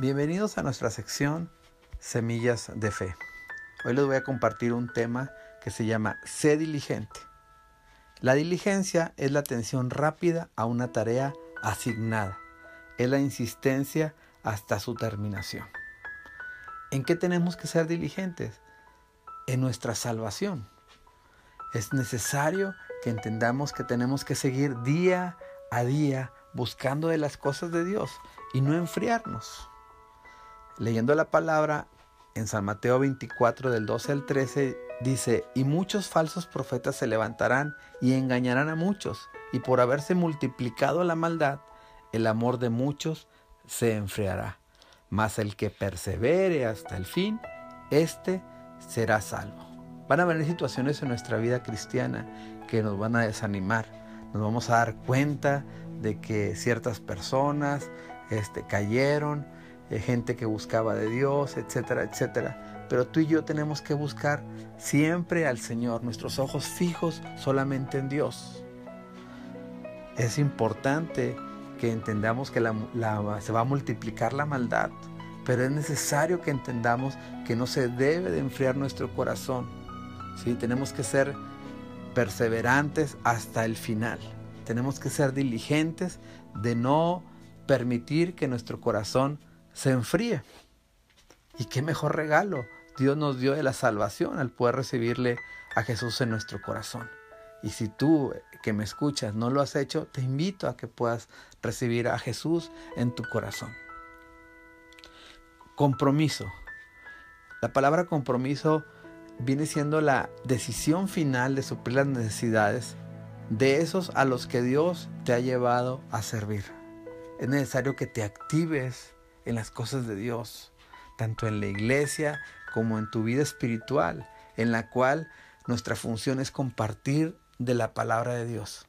Bienvenidos a nuestra sección Semillas de Fe. Hoy les voy a compartir un tema que se llama Sé diligente. La diligencia es la atención rápida a una tarea asignada. Es la insistencia hasta su terminación. ¿En qué tenemos que ser diligentes? En nuestra salvación. Es necesario que entendamos que tenemos que seguir día a día buscando de las cosas de Dios y no enfriarnos. Leyendo la palabra en San Mateo 24 del 12 al 13 dice, y muchos falsos profetas se levantarán y engañarán a muchos, y por haberse multiplicado la maldad, el amor de muchos se enfriará. Mas el que persevere hasta el fin, éste será salvo. Van a venir situaciones en nuestra vida cristiana que nos van a desanimar. Nos vamos a dar cuenta de que ciertas personas este, cayeron, eh, gente que buscaba de Dios, etcétera, etcétera. Pero tú y yo tenemos que buscar siempre al Señor, nuestros ojos fijos solamente en Dios. Es importante que entendamos que se va a multiplicar la maldad, pero es necesario que entendamos que no se debe de enfriar nuestro corazón. ¿sí? Tenemos que ser perseverantes hasta el final. Tenemos que ser diligentes de no permitir que nuestro corazón se enfríe. Y qué mejor regalo Dios nos dio de la salvación al poder recibirle a Jesús en nuestro corazón. Y si tú que me escuchas no lo has hecho, te invito a que puedas recibir a Jesús en tu corazón. Compromiso. La palabra compromiso viene siendo la decisión final de suplir las necesidades de esos a los que Dios te ha llevado a servir. Es necesario que te actives en las cosas de Dios, tanto en la iglesia como en tu vida espiritual, en la cual nuestra función es compartir de la palabra de Dios.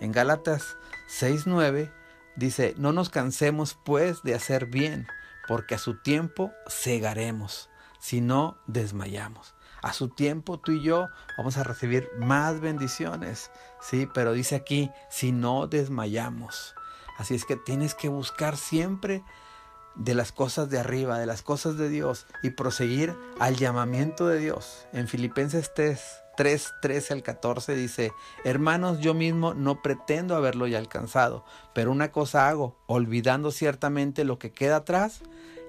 En Gálatas 6:9 dice, no nos cansemos pues de hacer bien, porque a su tiempo cegaremos, si no desmayamos. A su tiempo tú y yo vamos a recibir más bendiciones, sí, pero dice aquí, si no desmayamos. Así es que tienes que buscar siempre de las cosas de arriba, de las cosas de Dios y proseguir al llamamiento de Dios. En Filipenses 3, 3, 13 al 14 dice, hermanos, yo mismo no pretendo haberlo ya alcanzado, pero una cosa hago, olvidando ciertamente lo que queda atrás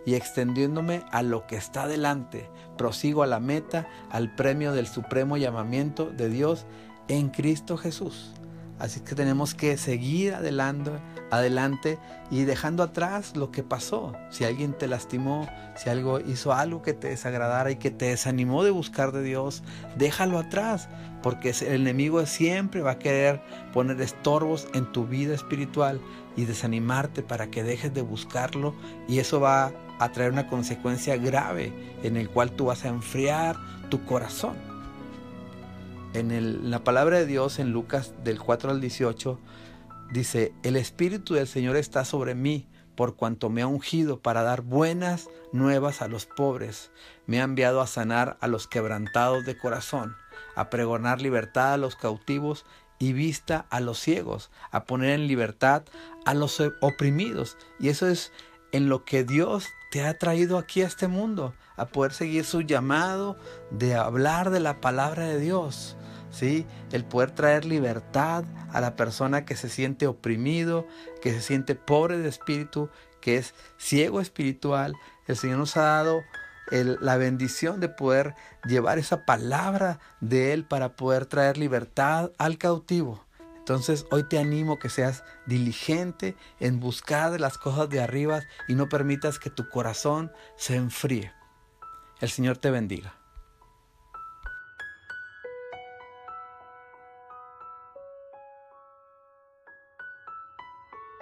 y extendiéndome a lo que está delante, prosigo a la meta, al premio del supremo llamamiento de Dios en Cristo Jesús. Así que tenemos que seguir adelante, adelante y dejando atrás lo que pasó. Si alguien te lastimó, si algo hizo algo que te desagradara y que te desanimó de buscar de Dios, déjalo atrás, porque el enemigo siempre va a querer poner estorbos en tu vida espiritual y desanimarte para que dejes de buscarlo y eso va a traer una consecuencia grave en el cual tú vas a enfriar tu corazón en la palabra de Dios en Lucas del 4 al 18 dice, el Espíritu del Señor está sobre mí por cuanto me ha ungido para dar buenas nuevas a los pobres, me ha enviado a sanar a los quebrantados de corazón, a pregonar libertad a los cautivos y vista a los ciegos, a poner en libertad a los oprimidos. Y eso es en lo que Dios te ha traído aquí a este mundo, a poder seguir su llamado de hablar de la palabra de Dios. ¿Sí? El poder traer libertad a la persona que se siente oprimido, que se siente pobre de espíritu, que es ciego espiritual. El Señor nos ha dado la bendición de poder llevar esa palabra de Él para poder traer libertad al cautivo. Entonces hoy te animo que seas diligente en buscar las cosas de arriba y no permitas que tu corazón se enfríe. El Señor te bendiga.